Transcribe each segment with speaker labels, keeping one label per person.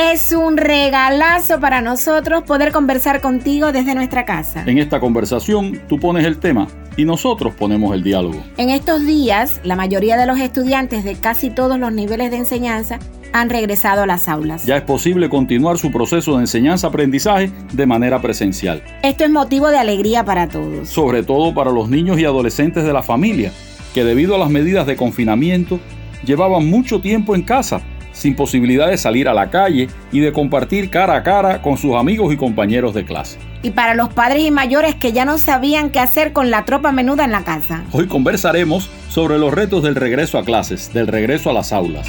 Speaker 1: Es un regalazo para nosotros poder conversar contigo desde nuestra casa.
Speaker 2: En esta conversación tú pones el tema y nosotros ponemos el diálogo.
Speaker 1: En estos días, la mayoría de los estudiantes de casi todos los niveles de enseñanza han regresado a las aulas.
Speaker 2: Ya es posible continuar su proceso de enseñanza-aprendizaje de manera presencial.
Speaker 1: Esto es motivo de alegría para todos.
Speaker 2: Sobre todo para los niños y adolescentes de la familia, que debido a las medidas de confinamiento llevaban mucho tiempo en casa sin posibilidad de salir a la calle y de compartir cara a cara con sus amigos y compañeros de clase.
Speaker 1: Y para los padres y mayores que ya no sabían qué hacer con la tropa menuda en la casa.
Speaker 2: Hoy conversaremos sobre los retos del regreso a clases, del regreso a las aulas.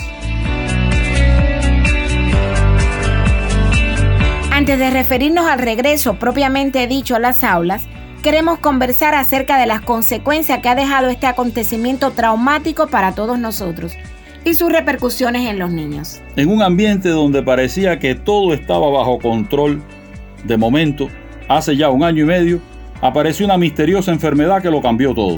Speaker 1: Antes de referirnos al regreso propiamente dicho a las aulas, queremos conversar acerca de las consecuencias que ha dejado este acontecimiento traumático para todos nosotros y sus repercusiones en los niños.
Speaker 2: En un ambiente donde parecía que todo estaba bajo control, de momento, hace ya un año y medio, apareció una misteriosa enfermedad que lo cambió todo.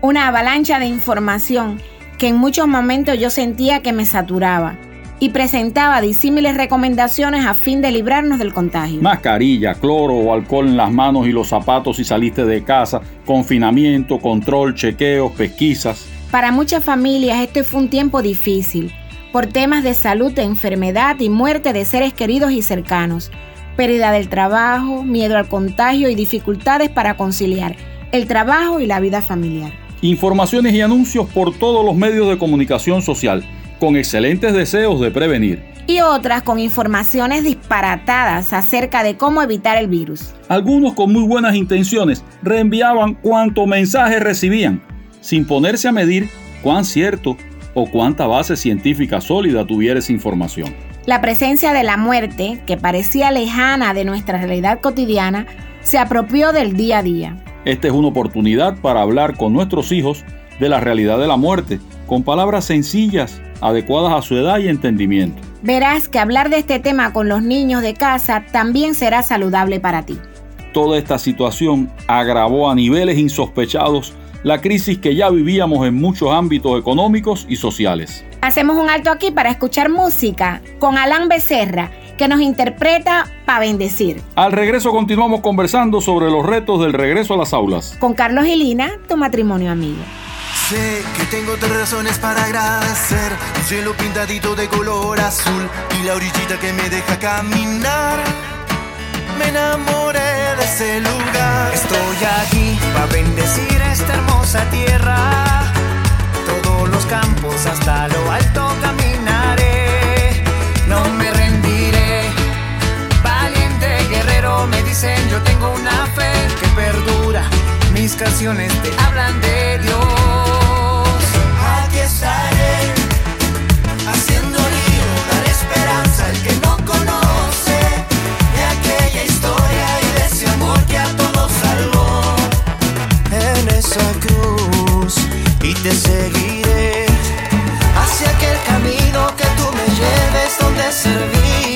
Speaker 1: Una avalancha de información que en muchos momentos yo sentía que me saturaba y presentaba disímiles recomendaciones a fin de librarnos del contagio.
Speaker 2: Mascarilla, cloro o alcohol en las manos y los zapatos si saliste de casa, confinamiento, control, chequeos, pesquisas.
Speaker 1: Para muchas familias este fue un tiempo difícil, por temas de salud, de enfermedad y muerte de seres queridos y cercanos, pérdida del trabajo, miedo al contagio y dificultades para conciliar el trabajo y la vida familiar.
Speaker 2: Informaciones y anuncios por todos los medios de comunicación social, con excelentes deseos de prevenir.
Speaker 1: Y otras con informaciones disparatadas acerca de cómo evitar el virus.
Speaker 2: Algunos con muy buenas intenciones reenviaban cuanto mensaje recibían, sin ponerse a medir cuán cierto o cuánta base científica sólida tuviera esa información.
Speaker 1: La presencia de la muerte, que parecía lejana de nuestra realidad cotidiana, se apropió del día a día.
Speaker 2: Esta es una oportunidad para hablar con nuestros hijos de la realidad de la muerte, con palabras sencillas, adecuadas a su edad y entendimiento.
Speaker 1: Verás que hablar de este tema con los niños de casa también será saludable para ti.
Speaker 2: Toda esta situación agravó a niveles insospechados la crisis que ya vivíamos en muchos ámbitos económicos y sociales.
Speaker 1: Hacemos un alto aquí para escuchar música con Alan Becerra, que nos interpreta para bendecir.
Speaker 2: Al regreso continuamos conversando sobre los retos del regreso a las aulas.
Speaker 1: Con Carlos y Lina, tu matrimonio amigo.
Speaker 3: Sé que tengo tres razones para agradecer. Un cielo pintadito de color azul y la orillita que me deja caminar. Me enamoré Estoy aquí para bendecir esta hermosa tierra. Todos los campos hasta lo alto caminaré. No me rendiré. Valiente guerrero me dicen yo tengo una fe que perdura. Mis canciones te hablan de Dios. Aquí estaré haciendo lío, dar esperanza al que no te seguiré hacia aquel camino que tú me lleves donde servir.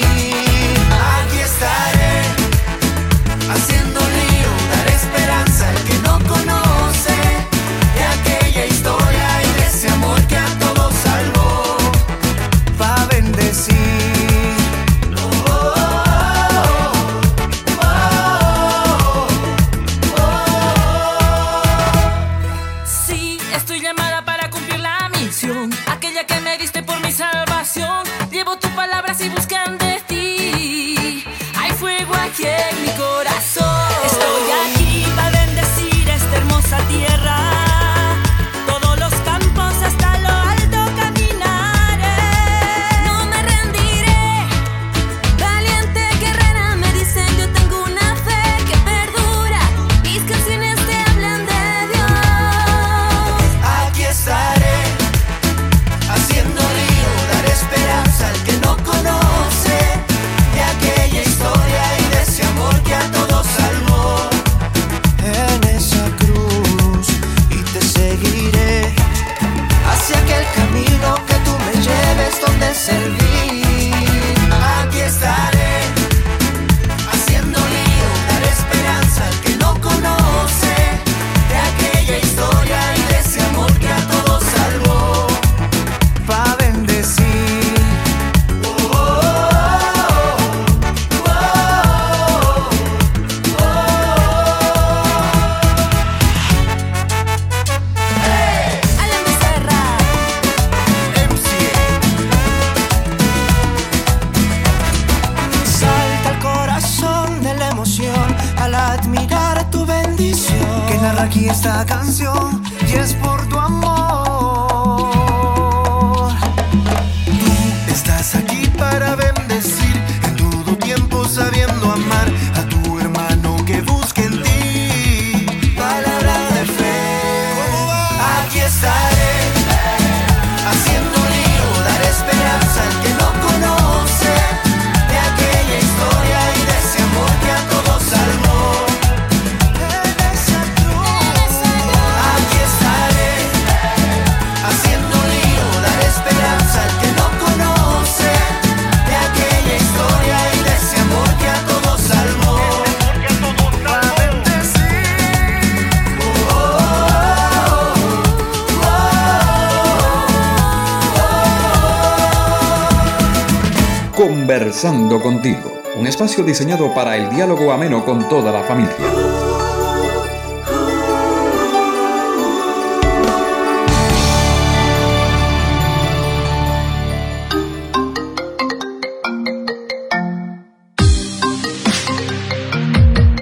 Speaker 4: Conversando contigo, un espacio diseñado para el diálogo ameno con toda la familia.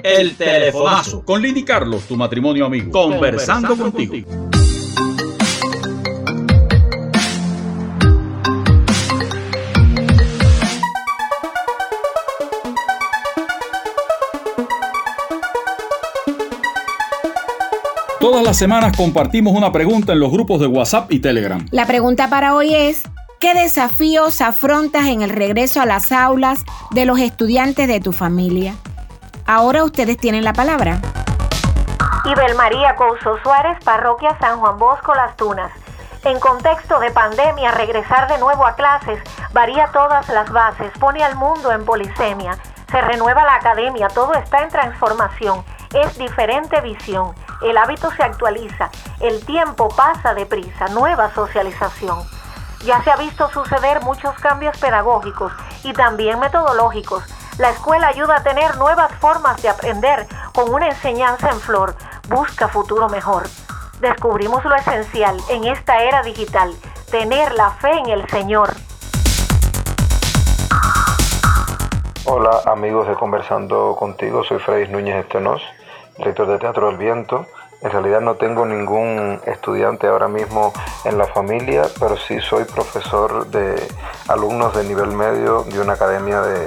Speaker 2: El telefonazo. Con Lini Carlos, tu matrimonio amigo. Conversando, contigo. Las semanas compartimos una pregunta en los grupos de WhatsApp y Telegram.
Speaker 1: La pregunta para hoy es, ¿qué desafíos afrontas en el regreso a las aulas de los estudiantes de tu familia? Ahora ustedes tienen la palabra.
Speaker 5: Ibel María Couso Suárez, Parroquia San Juan Bosco, Las Tunas. En contexto de pandemia, regresar de nuevo a clases varía todas las bases, pone al mundo en polisemia. Se renueva la academia, todo está en transformación, es diferente visión, el hábito se actualiza, el tiempo pasa deprisa, nueva socialización. Ya se ha visto suceder muchos cambios pedagógicos y también metodológicos. La escuela ayuda a tener nuevas formas de aprender con una enseñanza en flor. Busca futuro mejor. Descubrimos lo esencial en esta era digital, tener la fe en el Señor.
Speaker 6: Hola amigos de Conversando contigo, soy Freddy Núñez Estenos, director de Teatro del Viento. En realidad no tengo ningún estudiante ahora mismo en la familia, pero sí soy profesor de alumnos de nivel medio de una academia de,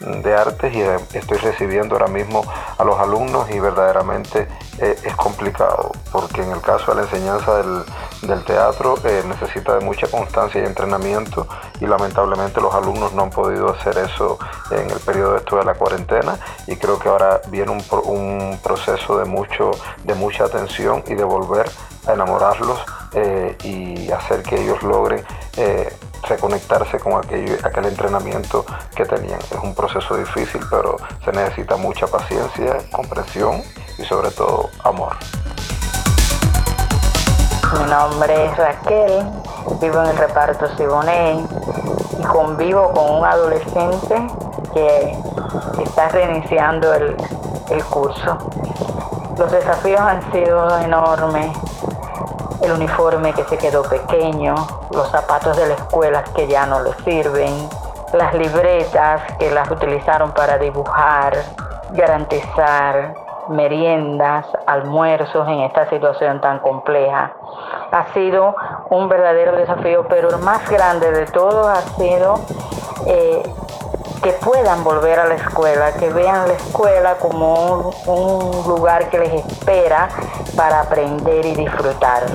Speaker 6: de artes y estoy recibiendo ahora mismo a los alumnos y verdaderamente eh, es complicado porque en el caso de la enseñanza del, del teatro eh, necesita de mucha constancia y entrenamiento y lamentablemente los alumnos no han podido hacer eso en el periodo de esto de la cuarentena y creo que ahora viene un, un proceso de, mucho, de mucha atención y de volver a enamorarlos eh, y hacer que ellos logren reconectarse con aquello, aquel entrenamiento que tenían. Es un proceso difícil, pero se necesita mucha paciencia, comprensión y sobre todo amor.
Speaker 7: Mi nombre es Raquel, vivo en el reparto Siboney y convivo con un adolescente que está reiniciando el, el curso. Los desafíos han sido enormes. El uniforme que se quedó pequeño, los zapatos de la escuela que ya no le sirven, las libretas que las utilizaron para dibujar, garantizar meriendas, almuerzos en esta situación tan compleja. Ha sido un verdadero desafío, pero el más grande de todo ha sido eh, que puedan volver a la escuela, que vean la escuela como un, lugar que les espera para aprender y disfrutar.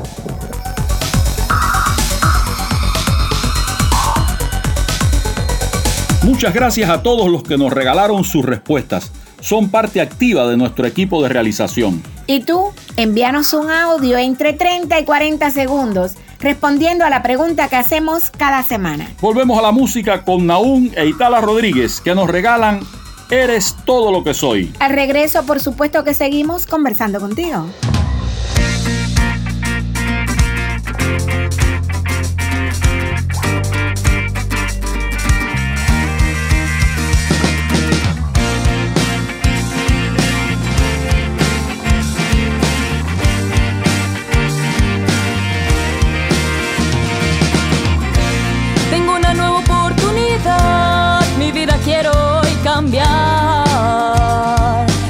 Speaker 2: Muchas gracias a todos los que nos regalaron sus respuestas. Son parte activa de nuestro equipo de realización.
Speaker 1: Y tú, envíanos un audio entre 30 y 40 segundos respondiendo a la pregunta que hacemos cada semana.
Speaker 2: Volvemos a la música con Naún e Itala Rodríguez que nos regalan Eres todo lo que soy.
Speaker 1: Al regreso, por supuesto que seguimos conversando contigo.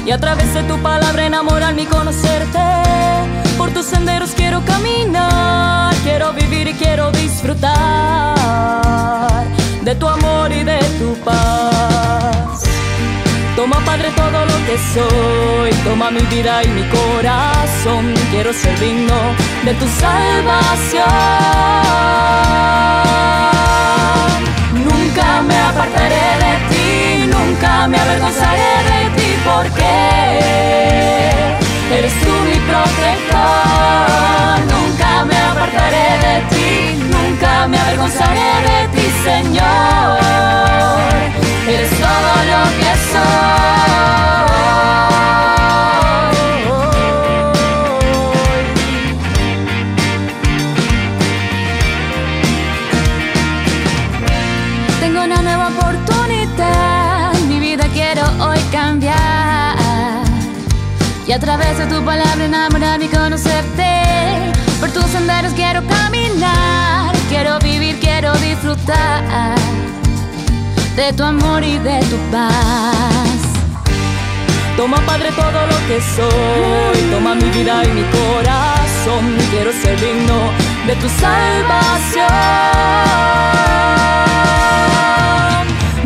Speaker 8: Y a través de tu palabra enamorarme y conocerte. Por tus senderos quiero caminar, quiero vivir y quiero disfrutar de tu amor y de tu paz. Toma Padre todo lo que soy, toma mi vida y mi corazón, quiero ser digno de tu salvación. Nunca me apartaré de ti me avergonzaré de ti, porque eres tú mi protector. Nunca me apartaré de ti, nunca me avergonzaré de ti, Señor. Eres todo lo que soy. Través de tu palabra enamorarme y conocerte. Por tus senderos quiero caminar, quiero vivir, quiero disfrutar de tu amor y de tu paz. Toma, Padre, todo lo que soy, toma mi vida y mi corazón. Quiero ser digno de tu salvación.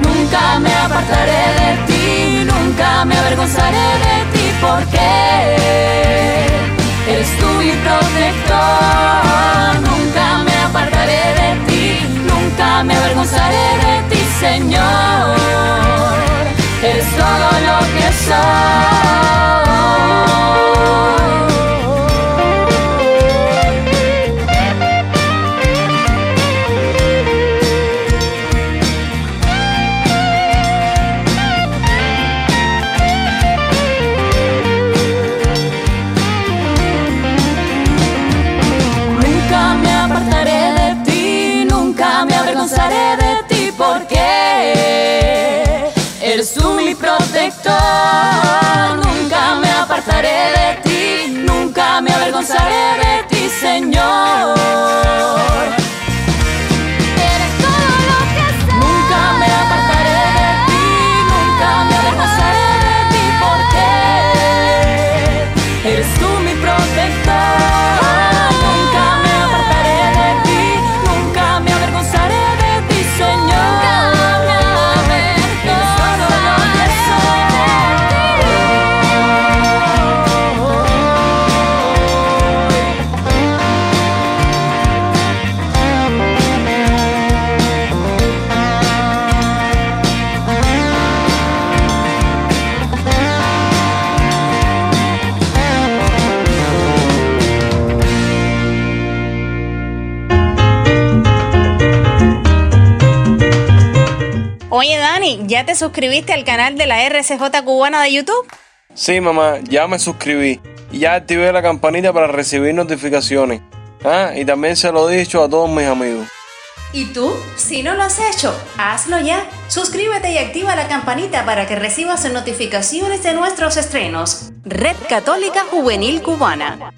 Speaker 8: Nunca me apartaré de ti, nunca me avergonzaré de ti, porque eres tú mi protector. Nunca me apartaré de ti, nunca me avergonzaré de ti, Señor. Eres todo lo que Nunca
Speaker 9: te suscribiste al canal de la RCJ cubana de YouTube?
Speaker 10: Sí, mamá, ya me suscribí y ya activé la campanita para recibir notificaciones. Ah, y también se lo he dicho a todos mis amigos.
Speaker 11: ¿Y tú? Si no lo has hecho, hazlo ya. Suscríbete y activa la campanita para que recibas notificaciones de nuestros estrenos.
Speaker 9: Red Católica Juvenil Cubana.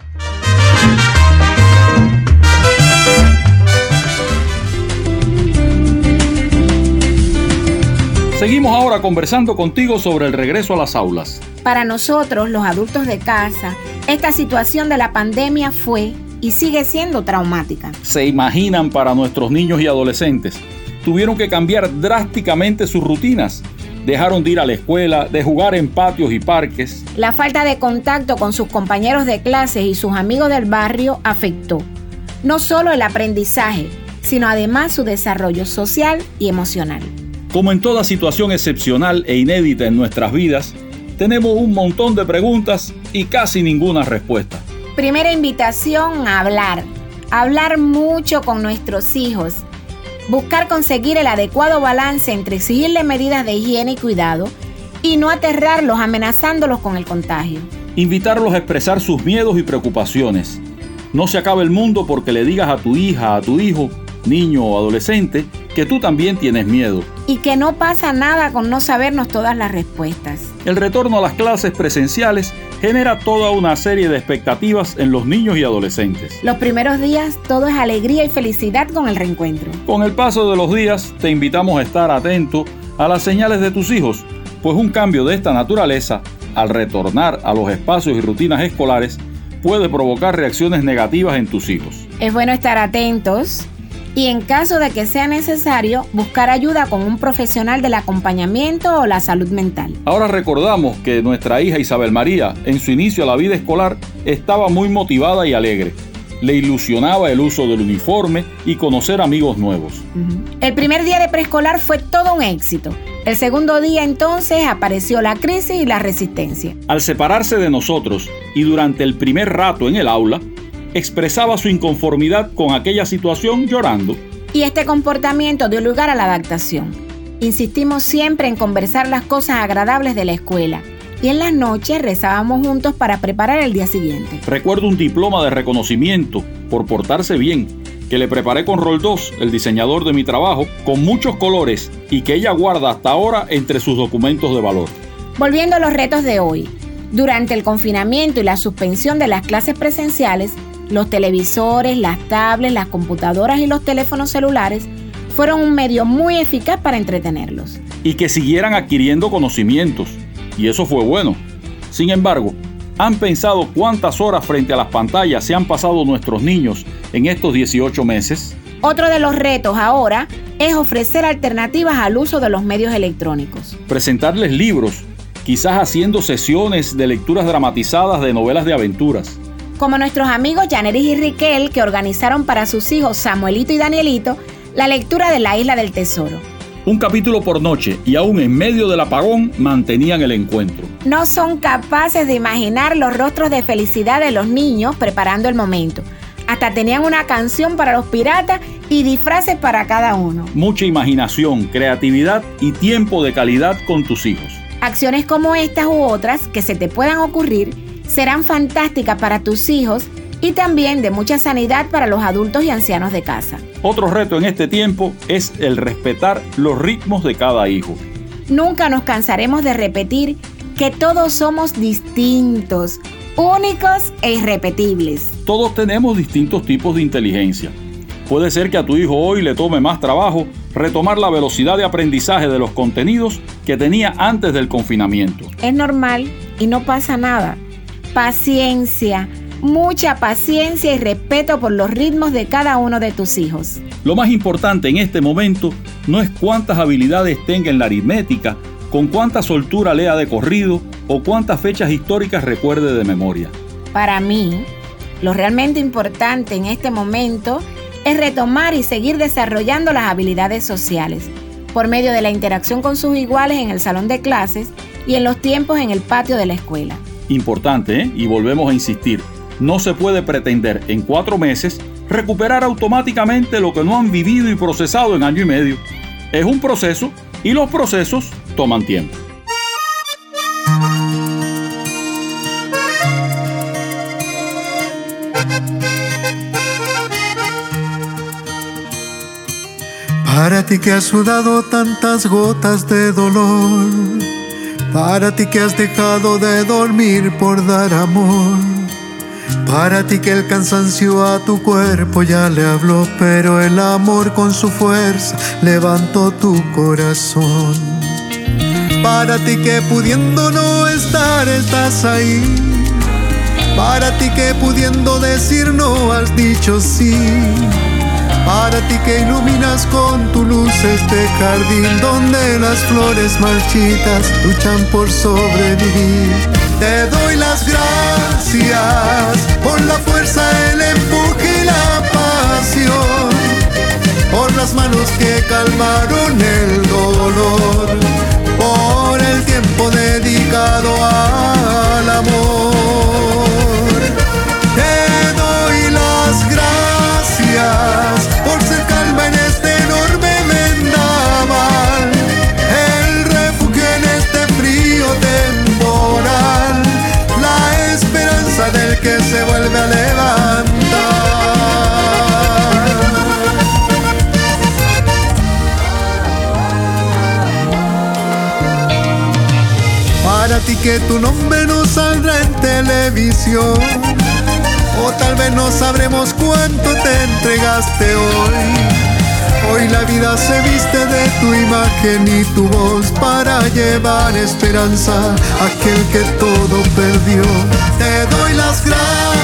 Speaker 2: Seguimos ahora conversando contigo sobre el regreso a las aulas.
Speaker 1: Para nosotros, los adultos de casa, esta situación de la pandemia fue y sigue siendo traumática.
Speaker 2: Se imaginan para nuestros niños y adolescentes. Tuvieron que cambiar drásticamente sus rutinas. Dejaron de ir a la escuela, de jugar en patios y parques.
Speaker 1: La falta de contacto con sus compañeros de clases y sus amigos del barrio afectó no solo el aprendizaje, sino además su desarrollo social y emocional.
Speaker 2: Como en toda situación excepcional e inédita en nuestras vidas, tenemos un montón de preguntas y casi ninguna respuesta.
Speaker 1: Primera invitación a hablar. Hablar mucho con nuestros hijos. Buscar conseguir el adecuado balance entre exigirle medidas de higiene y cuidado y no aterrarlos amenazándolos con el contagio.
Speaker 2: Invitarlos a expresar sus miedos y preocupaciones. No se acaba el mundo porque le digas a tu hija, a tu hijo, niño o adolescente, que tú también tienes miedo.
Speaker 1: Y que no pasa nada con no sabernos todas las respuestas.
Speaker 2: El retorno a las clases presenciales genera toda una serie de expectativas en los niños y adolescentes.
Speaker 1: Los primeros días todo es alegría y felicidad con el reencuentro.
Speaker 2: Con el paso de los días te invitamos a estar atento a las señales de tus hijos, pues un cambio de esta naturaleza, al retornar a los espacios y rutinas escolares, puede provocar reacciones negativas en tus hijos.
Speaker 1: Es bueno estar atentos y en caso de que sea necesario, buscar ayuda con un profesional del acompañamiento o la salud mental.
Speaker 2: Ahora recordamos que nuestra hija Isabel María, en su inicio a la vida escolar, estaba muy motivada y alegre. Le ilusionaba el uso del uniforme y conocer amigos nuevos.
Speaker 1: El primer día de preescolar fue todo un éxito. El segundo día entonces apareció la crisis y la resistencia.
Speaker 2: Al separarse de nosotros y durante el primer rato en el aula, expresaba su inconformidad con aquella situación llorando.
Speaker 1: Y este comportamiento dio lugar a la adaptación. Insistimos siempre en conversar las cosas agradables de la escuela y en las noches rezábamos juntos para preparar el día siguiente.
Speaker 2: Recuerdo un diploma de reconocimiento por portarse bien que le preparé con Roll 2, el diseñador de mi trabajo, con muchos colores y que ella guarda hasta ahora entre sus documentos de valor.
Speaker 1: Volviendo a los retos de hoy, durante el confinamiento y la suspensión de las clases presenciales, los televisores, las tablets, las computadoras y los teléfonos celulares fueron un medio muy eficaz para entretenerlos.
Speaker 2: Y que siguieran adquiriendo conocimientos, y eso fue bueno. Sin embargo, ¿Han pensado cuántas horas frente a las pantallas se han pasado nuestros niños en estos 18 meses?
Speaker 1: Otro de los retos ahora es ofrecer alternativas al uso de los medios electrónicos.
Speaker 2: Presentarles libros, quizás haciendo sesiones de lecturas dramatizadas de novelas de aventuras.
Speaker 1: Como nuestros amigos Janeris y Riquel que organizaron para sus hijos Samuelito y Danielito la lectura de la Isla del Tesoro
Speaker 2: un capítulo por noche y aún en medio del apagón mantenían el encuentro.
Speaker 1: No son capaces de imaginar los rostros de felicidad de los niños preparando el momento. Hasta tenían una canción para los piratas y disfraces para cada uno.
Speaker 2: Mucha imaginación, creatividad y tiempo de calidad con tus hijos.
Speaker 1: Acciones como estas u otras que se te puedan ocurrir serán fantásticas para tus hijos y también de mucha sanidad para los adultos y ancianos de casa.
Speaker 2: Otro reto en este tiempo es el respetar los ritmos de cada hijo.
Speaker 1: Nunca nos cansaremos de repetir que todos somos distintos, únicos e irrepetibles.
Speaker 2: Todos tenemos distintos tipos de inteligencia. Puede ser que a tu hijo hoy le tome más trabajo retomar la velocidad de aprendizaje de los contenidos que tenía antes del confinamiento.
Speaker 1: Es normal y no pasa nada. Paciencia, mucha paciencia y respeto por los ritmos de cada uno de tus hijos.
Speaker 2: Lo más importante en este momento no es cuántas habilidades tenga en la aritmética, con cuánta soltura lea de corrido o cuántas fechas históricas recuerde de memoria.
Speaker 1: Para mí, lo realmente importante en este momento es retomar y seguir desarrollando las habilidades sociales por medio de la interacción con sus iguales en el salón de clases y en los tiempos en el patio de la escuela.
Speaker 2: Importante, ¿eh? Y volvemos a insistir, no se puede pretender en cuatro meses recuperar automáticamente lo que no han vivido y procesado en año y medio. Es un proceso y los procesos toman tiempo.
Speaker 3: Para ti que has sudado tantas gotas de dolor, para ti que has dejado de dormir por dar amor para ti que el cansancio a tu cuerpo ya le habló, pero el amor con su fuerza levantó tu corazón. Para ti que pudiendo no estar estás ahí. Para ti que pudiendo decir no has dicho sí. Para ti que iluminas con tu luz este jardín donde las flores marchitas luchan por sobrevivir. Te doy las gracias por la fuerza, el empuje y la pasión, por las manos que calmaron el dolor, o tal vez no sabremos cuánto te entregaste hoy. Hoy la vida se viste de tu imagen y tu voz para llevar esperanza a aquel que todo perdió. Te doy las gracias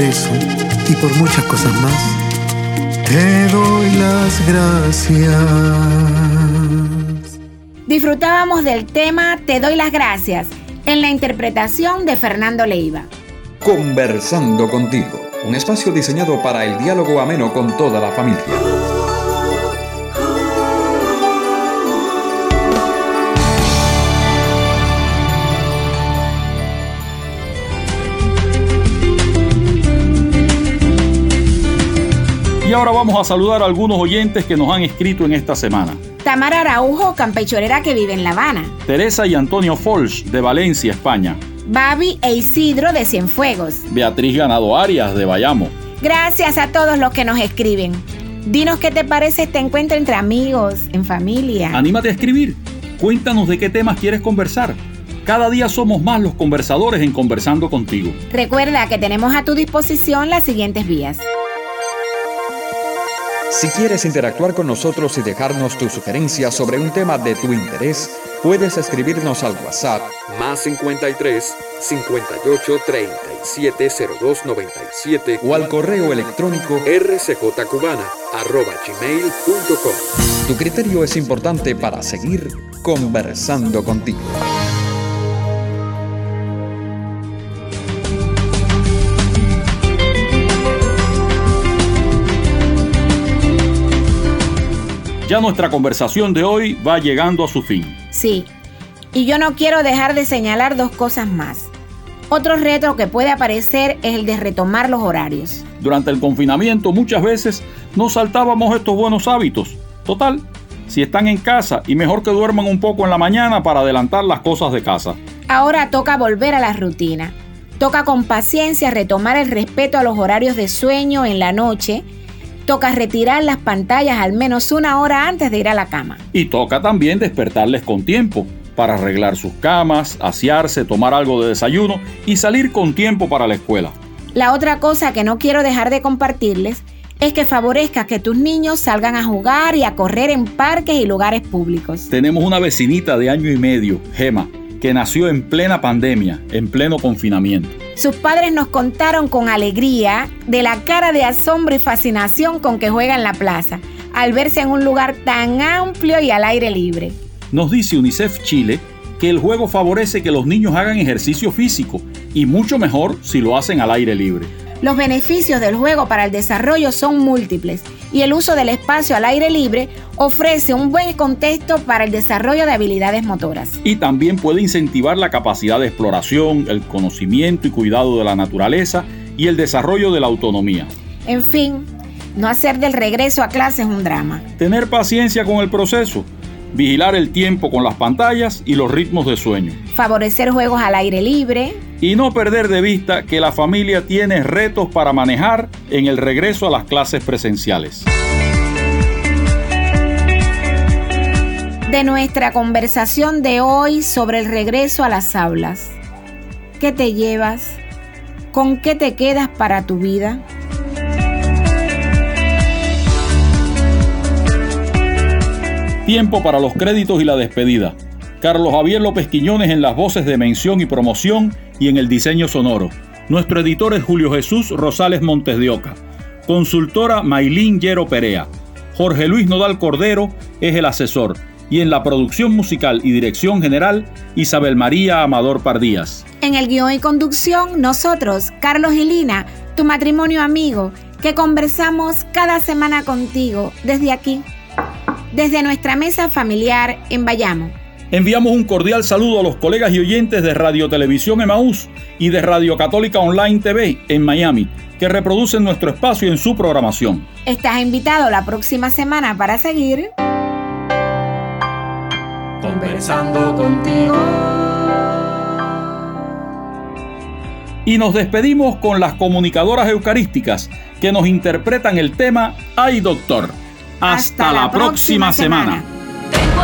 Speaker 3: y por muchas cosas más, te doy las gracias.
Speaker 1: Disfrutábamos del tema Te doy las gracias en la interpretación de Fernando Leiva.
Speaker 4: Conversando contigo, un espacio diseñado para el diálogo ameno con toda la familia.
Speaker 2: Y ahora vamos a saludar a algunos oyentes que nos han escrito en esta semana.
Speaker 1: Tamara Araujo, campechorera que vive en La Habana.
Speaker 2: Teresa y Antonio Folch, de Valencia, España.
Speaker 1: Babi e Isidro, de Cienfuegos.
Speaker 2: Beatriz Ganado Arias, de Bayamo.
Speaker 1: Gracias a todos los que nos escriben. Dinos qué te parece este encuentro entre amigos, en familia.
Speaker 2: Anímate a escribir. Cuéntanos de qué temas quieres conversar. Cada día somos más los conversadores en Conversando contigo.
Speaker 1: Recuerda que tenemos a tu disposición las siguientes vías.
Speaker 4: Si quieres interactuar con nosotros y dejarnos tu sugerencia sobre un tema de tu interés, puedes escribirnos al WhatsApp
Speaker 12: más 53 58 37 02 97
Speaker 4: o al correo electrónico
Speaker 12: rcjcubana arroba gmail.com.
Speaker 4: Tu criterio es importante para seguir conversando contigo.
Speaker 2: Ya nuestra conversación de hoy va llegando a su fin.
Speaker 1: Sí, y yo no quiero dejar de señalar dos cosas más. Otro reto que puede aparecer es el de retomar los horarios.
Speaker 2: Durante el confinamiento muchas veces nos saltábamos estos buenos hábitos. Total, si están en casa y mejor que duerman un poco en la mañana para adelantar las cosas de casa.
Speaker 1: Ahora toca volver a la rutina. Toca con paciencia retomar el respeto a los horarios de sueño en la noche toca retirar las pantallas al menos una hora antes de ir a la cama.
Speaker 2: Y toca también despertarles con tiempo para arreglar sus camas, asearse, tomar algo de desayuno y salir con tiempo para la escuela.
Speaker 1: La otra cosa que no quiero dejar de compartirles es que favorezca que tus niños salgan a jugar y a correr en parques y lugares públicos.
Speaker 2: Tenemos una vecinita de año y medio, Gema, que nació en plena pandemia, en pleno confinamiento.
Speaker 1: Sus padres nos contaron con alegría de la cara de asombro y fascinación con que juega en la plaza, al verse en un lugar tan amplio y al aire libre.
Speaker 2: Nos dice UNICEF Chile que el juego favorece que los niños hagan ejercicio físico y mucho mejor si lo hacen al aire libre.
Speaker 1: Los beneficios del juego para el desarrollo son múltiples y el uso del espacio al aire libre ofrece un buen contexto para el desarrollo de habilidades motoras.
Speaker 2: Y también puede incentivar la capacidad de exploración, el conocimiento y cuidado de la naturaleza y el desarrollo de la autonomía.
Speaker 1: En fin, no hacer del regreso a clase es un drama.
Speaker 2: Tener paciencia con el proceso vigilar el tiempo con las pantallas y los ritmos de sueño.
Speaker 1: Favorecer juegos al aire libre.
Speaker 2: Y no perder de vista que la familia tiene retos para manejar en el regreso a las clases presenciales.
Speaker 1: De nuestra conversación de hoy sobre el regreso a las aulas, ¿qué te llevas? ¿Con qué te quedas para tu vida?
Speaker 2: Tiempo para los créditos y la despedida. Carlos Javier López Quiñones en las voces de mención y promoción y en el diseño sonoro. Nuestro editor es Julio Jesús Rosales Montes de Oca. Consultora Mailín Yero Perea. Jorge Luis Nodal Cordero es el asesor. Y en la producción musical y dirección general, Isabel María Amador Pardías.
Speaker 1: En el guion y conducción, nosotros, Carlos y Lina, tu matrimonio amigo, que conversamos cada semana contigo desde aquí, desde nuestra mesa familiar en Bayamo.
Speaker 2: Enviamos un cordial saludo a los colegas y oyentes de Radio Televisión Emaús y de Radio Católica Online TV en Miami, que reproducen nuestro espacio en su programación.
Speaker 1: Estás invitado la próxima semana para seguir
Speaker 13: conversando contigo.
Speaker 2: Y nos despedimos con las comunicadoras eucarísticas que nos interpretan el tema Ay Doctor. Hasta, la, próxima, semana.
Speaker 8: Tengo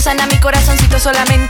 Speaker 8: sana mi corazoncito, solamente